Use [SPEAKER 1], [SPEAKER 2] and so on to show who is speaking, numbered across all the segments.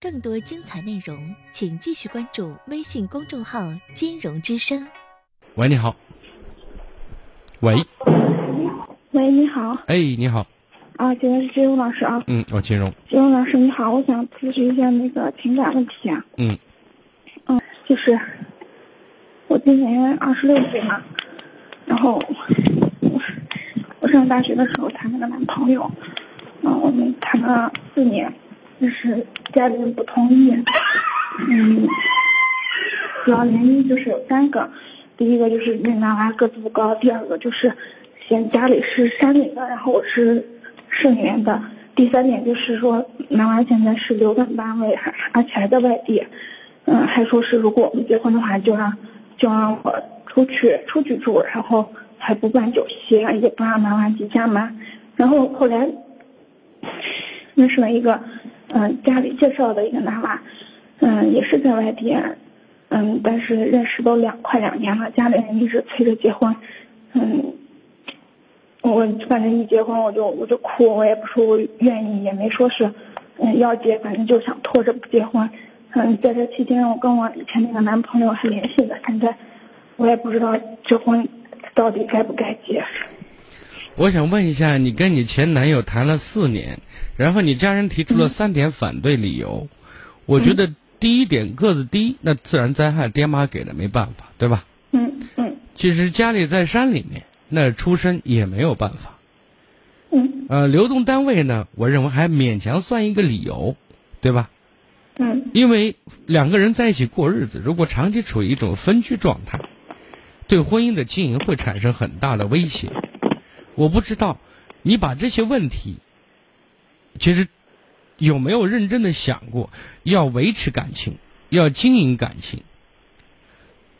[SPEAKER 1] 更多精彩内容，请继续关注微信公众号“金融之声”。
[SPEAKER 2] 喂，你好。喂。
[SPEAKER 3] 喂，你好。
[SPEAKER 2] 哎，你好。
[SPEAKER 3] 啊，这个是金融老师啊。
[SPEAKER 2] 嗯，我金融。
[SPEAKER 3] 金融老师你好，我想咨询一下那个情感问题啊。
[SPEAKER 2] 嗯。
[SPEAKER 3] 嗯，就是我今年二十六岁嘛，然后我上大学的时候谈了个男朋友，嗯，我们谈了四年，就是家里人不同意。嗯，主要原因就是有三个，第一个就是那男娃个子不高，第二个就是嫌家里是山里的，然后我是。省员的第三点就是说，男娃现在是留在单位，还而且还在外地，嗯，还说是如果我们结婚的话，就让就让我出去出去住，然后还不办酒席，也不让男娃进家门。然后后来认识了一个，嗯，家里介绍的一个男娃，嗯，也是在外地，嗯，但是认识都两快两年了，家里人一直催着结婚，嗯。我反正一结婚我就我就哭，我也不说我愿意，也没说是，嗯要结，反正就想拖着不结婚。嗯，在这期间我跟我以前那个男朋友还联系的，现在我也不知道结婚到底该不该结。
[SPEAKER 2] 我想问一下，你跟你前男友谈了四年，然后你家人提出了三点反对理由，我觉得第一点个子低，那自然灾害爹妈给的没办法，对吧？
[SPEAKER 3] 嗯嗯。
[SPEAKER 2] 其实家里在山里面。那出身也没有办法，
[SPEAKER 3] 嗯，
[SPEAKER 2] 呃，流动单位呢，我认为还勉强算一个理由，对吧？
[SPEAKER 3] 嗯，
[SPEAKER 2] 因为两个人在一起过日子，如果长期处于一种分居状态，对婚姻的经营会产生很大的威胁。我不知道你把这些问题，其实有没有认真的想过，要维持感情，要经营感情，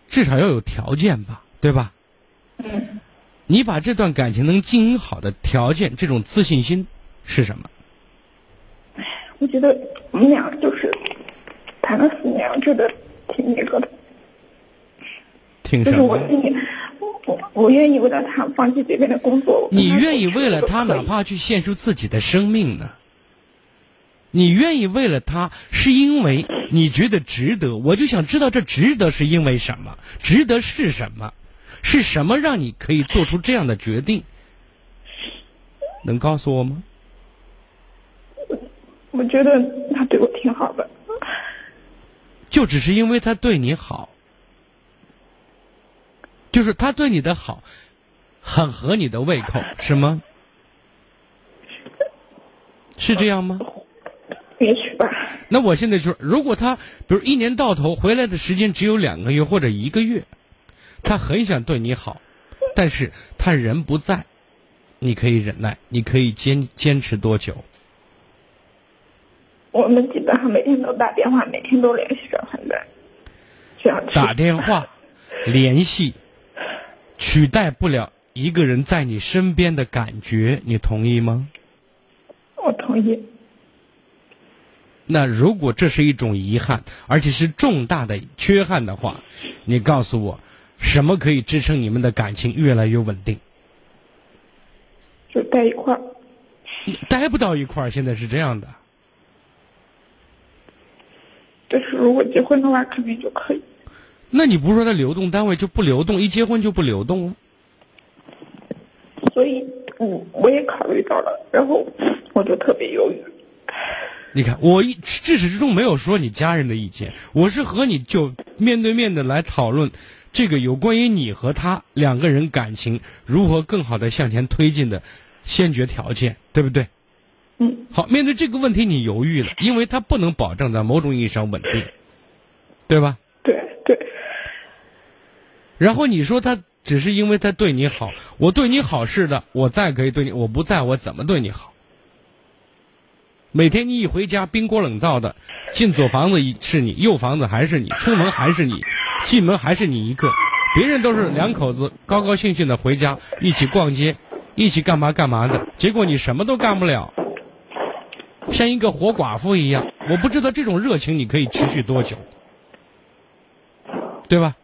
[SPEAKER 2] 至少要有条件吧，对吧？
[SPEAKER 3] 嗯。
[SPEAKER 2] 你把这段感情能经营好的条件，这种自信心是什么？
[SPEAKER 3] 我觉得我们俩就是谈了四年，我觉得挺那个的。
[SPEAKER 2] 挺
[SPEAKER 3] 就是我心里，我我愿意为了他放弃这边的工作。
[SPEAKER 2] 你愿意为了他哪怕去献出自己的生命呢？你愿意为了他，是因为你觉得值得。我就想知道这值得是因为什么？值得是什么？是什么让你可以做出这样的决定？能告诉我吗？
[SPEAKER 3] 我觉得他对我挺好的。
[SPEAKER 2] 就只是因为他对你好，就是他对你的好，很合你的胃口，是吗？是这样吗？
[SPEAKER 3] 也许吧。
[SPEAKER 2] 那我现在就是，如果他比如一年到头回来的时间只有两个月或者一个月。他很想对你好，但是他人不在，你可以忍耐，你可以坚坚持多久？
[SPEAKER 3] 我们基本上每天都打电话，每天都联系着，很累。这样
[SPEAKER 2] 打电话联系，取代不了一个人在你身边的感觉，你同意吗？
[SPEAKER 3] 我同意。
[SPEAKER 2] 那如果这是一种遗憾，而且是重大的缺憾的话，你告诉我。什么可以支撑你们的感情越来越稳定？
[SPEAKER 3] 就待一块儿。
[SPEAKER 2] 待不到一块儿，现在是这样的。
[SPEAKER 3] 但是如果结婚的话，肯定就可以。
[SPEAKER 2] 那你不是说他流动单位就不流动，一结婚就不流动了？
[SPEAKER 3] 所以，我我也考虑到了，然后我就特别犹豫。
[SPEAKER 2] 你看，我一至始至终没有说你家人的意见，我是和你就面对面的来讨论。这个有关于你和他两个人感情如何更好的向前推进的先决条件，对不对？
[SPEAKER 3] 嗯。
[SPEAKER 2] 好，面对这个问题你犹豫了，因为他不能保证在某种意义上稳定，对吧？
[SPEAKER 3] 对对。
[SPEAKER 2] 然后你说他只是因为他对你好，我对你好是的，我在可以对你，我不在我怎么对你好？每天你一回家冰锅冷灶的，进左房子是你，右房子还是你，出门还是你。进门还是你一个，别人都是两口子高高兴兴的回家，一起逛街，一起干嘛干嘛的。结果你什么都干不了，像一个活寡妇一样。我不知道这种热情你可以持续多久，对吧？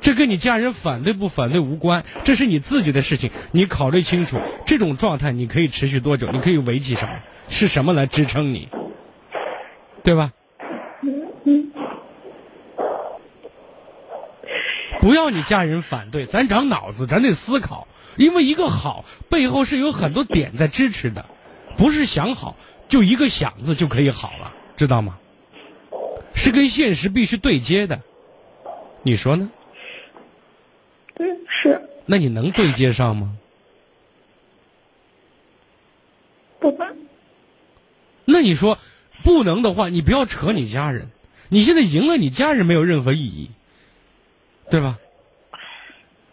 [SPEAKER 2] 这跟你家人反对不反对无关，这是你自己的事情，你考虑清楚。这种状态你可以持续多久？你可以维系什么？是什么来支撑你？对吧？不要你家人反对，咱长脑子，咱得思考。因为一个好背后是有很多点在支持的，不是想好就一个想字就可以好了，知道吗？是跟现实必须对接的，你说呢？
[SPEAKER 3] 嗯，是。
[SPEAKER 2] 那你能对接上吗？
[SPEAKER 3] 不能。
[SPEAKER 2] 那你说不能的话，你不要扯你家人。你现在赢了，你家人没有任何意义，对吧？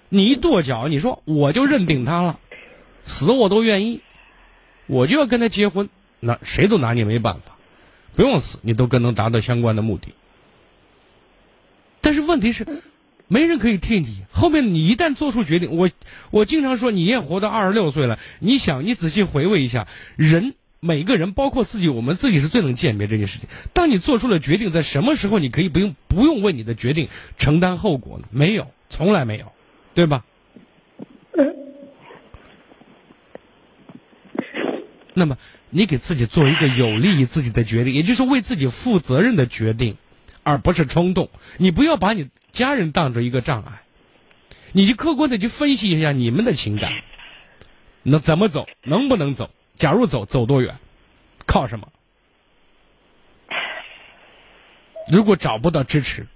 [SPEAKER 2] 你一跺脚，你说我就认定他了，死我都愿意，我就要跟他结婚，那谁都拿你没办法，不用死，你都更能达到相关的目的。但是问题是，没人可以替你。后面你一旦做出决定，我我经常说，你也活到二十六岁了，你想，你仔细回味一下，人每个人，包括自己，我们自己是最能鉴别这件事情。当你做出了决定，在什么时候你可以不用不用为你的决定承担后果呢？没有，从来没有。对吧？那么，你给自己做一个有利于自己的决定，也就是为自己负责任的决定，而不是冲动。你不要把你家人当成一个障碍，你就客观的去分析一下你们的情感，能怎么走，能不能走？假如走，走多远？靠什么？如果找不到支持。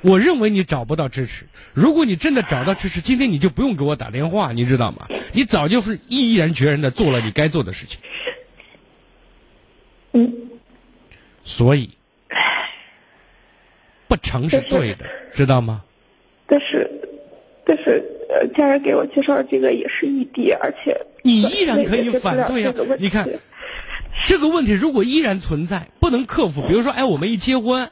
[SPEAKER 2] 我认为你找不到支持。如果你真的找到支持，今天你就不用给我打电话，你知道吗？你早就是毅然决然的做了你该做的事情。
[SPEAKER 3] 嗯。
[SPEAKER 2] 所以，不成是对的，知道吗？
[SPEAKER 3] 但是，但是，呃，家人给我介绍这个也是异地，而且
[SPEAKER 2] 你依然可以反对啊。你看，这个问题如果依然存在，不能克服。比如说，哎，我们一结婚。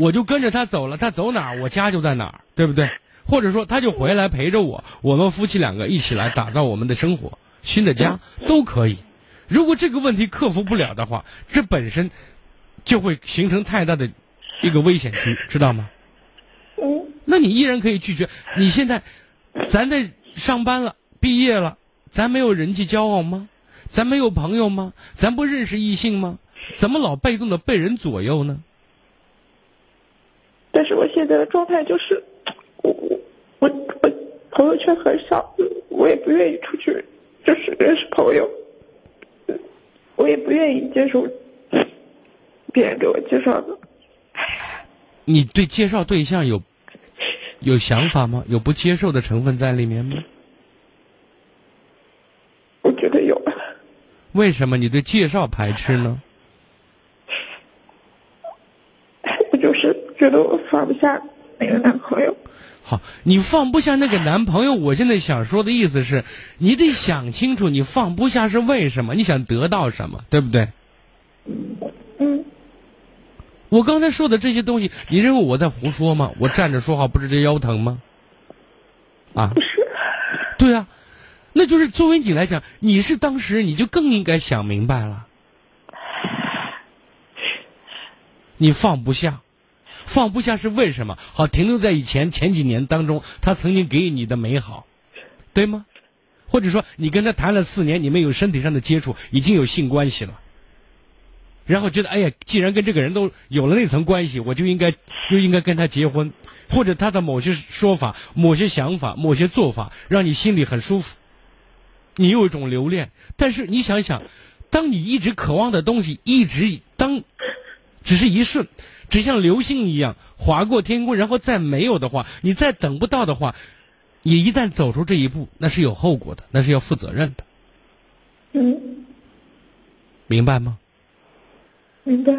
[SPEAKER 2] 我就跟着他走了，他走哪儿，我家就在哪儿，对不对？或者说，他就回来陪着我，我们夫妻两个一起来打造我们的生活，新的家都可以。如果这个问题克服不了的话，这本身就会形成太大的一个危险区，知道吗？
[SPEAKER 3] 嗯。
[SPEAKER 2] 那你依然可以拒绝。你现在，咱在上班了，毕业了，咱没有人际交往吗？咱没有朋友吗？咱不认识异性吗？怎么老被动的被人左右呢？
[SPEAKER 3] 但是我现在的状态就是，我我我我朋友圈很少，我也不愿意出去，就是认识朋友，我也不愿意接受别人给我介绍的。
[SPEAKER 2] 你对介绍对象有有想法吗？有不接受的成分在里面吗？
[SPEAKER 3] 我觉得有。
[SPEAKER 2] 为什么你对介绍排斥呢？
[SPEAKER 3] 我 就是。觉得我放不下那个男朋友。
[SPEAKER 2] 好，你放不下那个男朋友，我现在想说的意思是，你得想清楚，你放不下是为什么？你想得到什么，对不对？
[SPEAKER 3] 嗯。
[SPEAKER 2] 我刚才说的这些东西，你认为我在胡说吗？我站着说话不是这腰疼吗？啊？
[SPEAKER 3] 不是。
[SPEAKER 2] 对啊，那就是作为你来讲，你是当时你就更应该想明白了，你放不下。放不下是为什么？好，停留在以前前几年当中，他曾经给予你的美好，对吗？或者说，你跟他谈了四年，你们有身体上的接触，已经有性关系了，然后觉得，哎呀，既然跟这个人都有了那层关系，我就应该就应该跟他结婚，或者他的某些说法、某些想法、某些做法，让你心里很舒服，你有一种留恋。但是你想想，当你一直渴望的东西，一直当只是一瞬。只像流星一样划过天空，然后再没有的话，你再等不到的话，你一旦走出这一步，那是有后果的，那是要负责任的。
[SPEAKER 3] 嗯，
[SPEAKER 2] 明白吗？
[SPEAKER 3] 明白。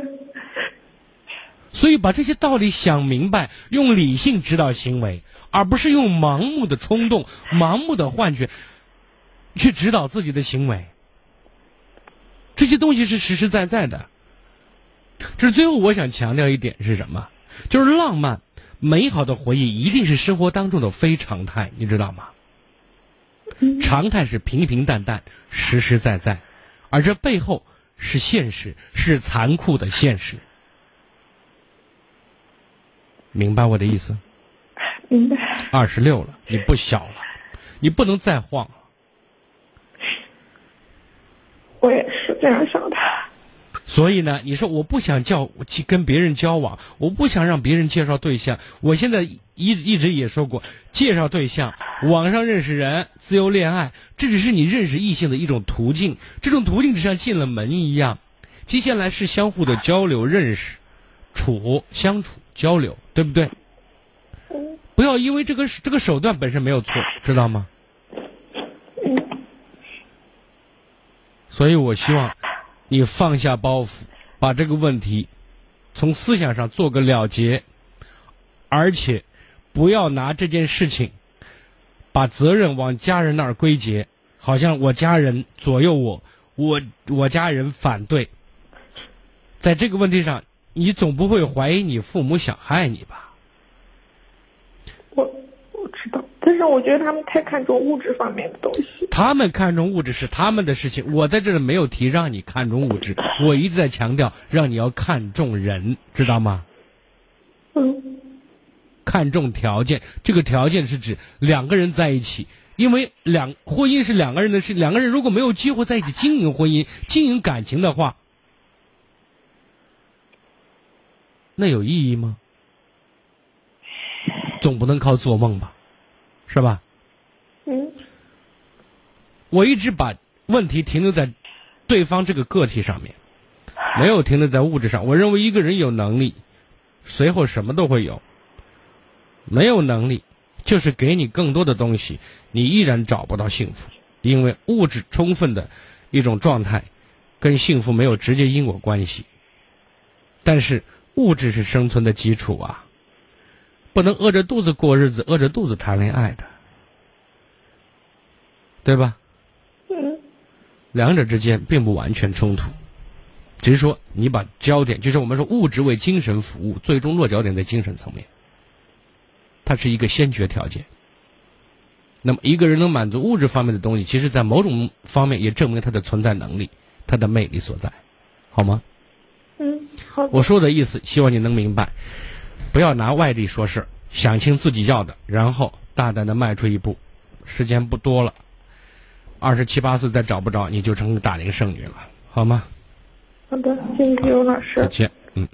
[SPEAKER 2] 所以把这些道理想明白，用理性指导行为，而不是用盲目的冲动、盲目的幻觉去指导自己的行为。这些东西是实实在在的。这是最后我想强调一点是什么？就是浪漫、美好的回忆一定是生活当中的非常态，你知道吗？常态是平平淡淡、实实在在，而这背后是现实，是残酷的现实。明白我的意思？
[SPEAKER 3] 明白。
[SPEAKER 2] 二十六了，你不小了，你不能再晃了。
[SPEAKER 3] 我也是这样想的。
[SPEAKER 2] 所以呢，你说我不想叫去跟别人交往，我不想让别人介绍对象。我现在一一直也说过，介绍对象、网上认识人、自由恋爱，这只是你认识异性的一种途径。这种途径就像进了门一样，接下来是相互的交流、认识、处、相处、交流，对不对？不要因为这个这个手段本身没有错，知道吗？所以我希望。你放下包袱，把这个问题从思想上做个了结，而且不要拿这件事情把责任往家人那儿归结，好像我家人左右我，我我家人反对。在这个问题上，你总不会怀疑你父母想害你吧？
[SPEAKER 3] 我我。知道，但是我觉得他们太看重物质方面的东西。
[SPEAKER 2] 他们看重物质是他们的事情，我在这里没有提让你看重物质，我一直在强调让你要看重人，知道吗？
[SPEAKER 3] 嗯。
[SPEAKER 2] 看重条件，这个条件是指两个人在一起，因为两婚姻是两个人的事，两个人如果没有机会在一起经营婚姻、经营感情的话，那有意义吗？总不能靠做梦吧？是吧？
[SPEAKER 3] 嗯，
[SPEAKER 2] 我一直把问题停留在对方这个个体上面，没有停留在物质上。我认为一个人有能力，随后什么都会有；没有能力，就是给你更多的东西，你依然找不到幸福。因为物质充分的一种状态，跟幸福没有直接因果关系。但是物质是生存的基础啊。不能饿着肚子过日子，饿着肚子谈恋爱的，对吧？
[SPEAKER 3] 嗯。
[SPEAKER 2] 两者之间并不完全冲突，只是说你把焦点，就是我们说物质为精神服务，最终落脚点在精神层面，它是一个先决条件。那么一个人能满足物质方面的东西，其实在某种方面也证明他的存在能力，他的魅力所在，好吗？
[SPEAKER 3] 嗯，好。
[SPEAKER 2] 我说的意思，希望你能明白。不要拿外力说事想清自己要的，然后大胆的迈出一步。时间不多了，二十七八岁再找不着，你就成大龄剩女了，好吗？
[SPEAKER 3] 好的，谢谢刘老师。
[SPEAKER 2] 再见，嗯。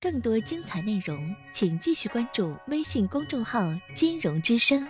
[SPEAKER 1] 更多精彩内容，请继续关注微信公众号“金融之声”。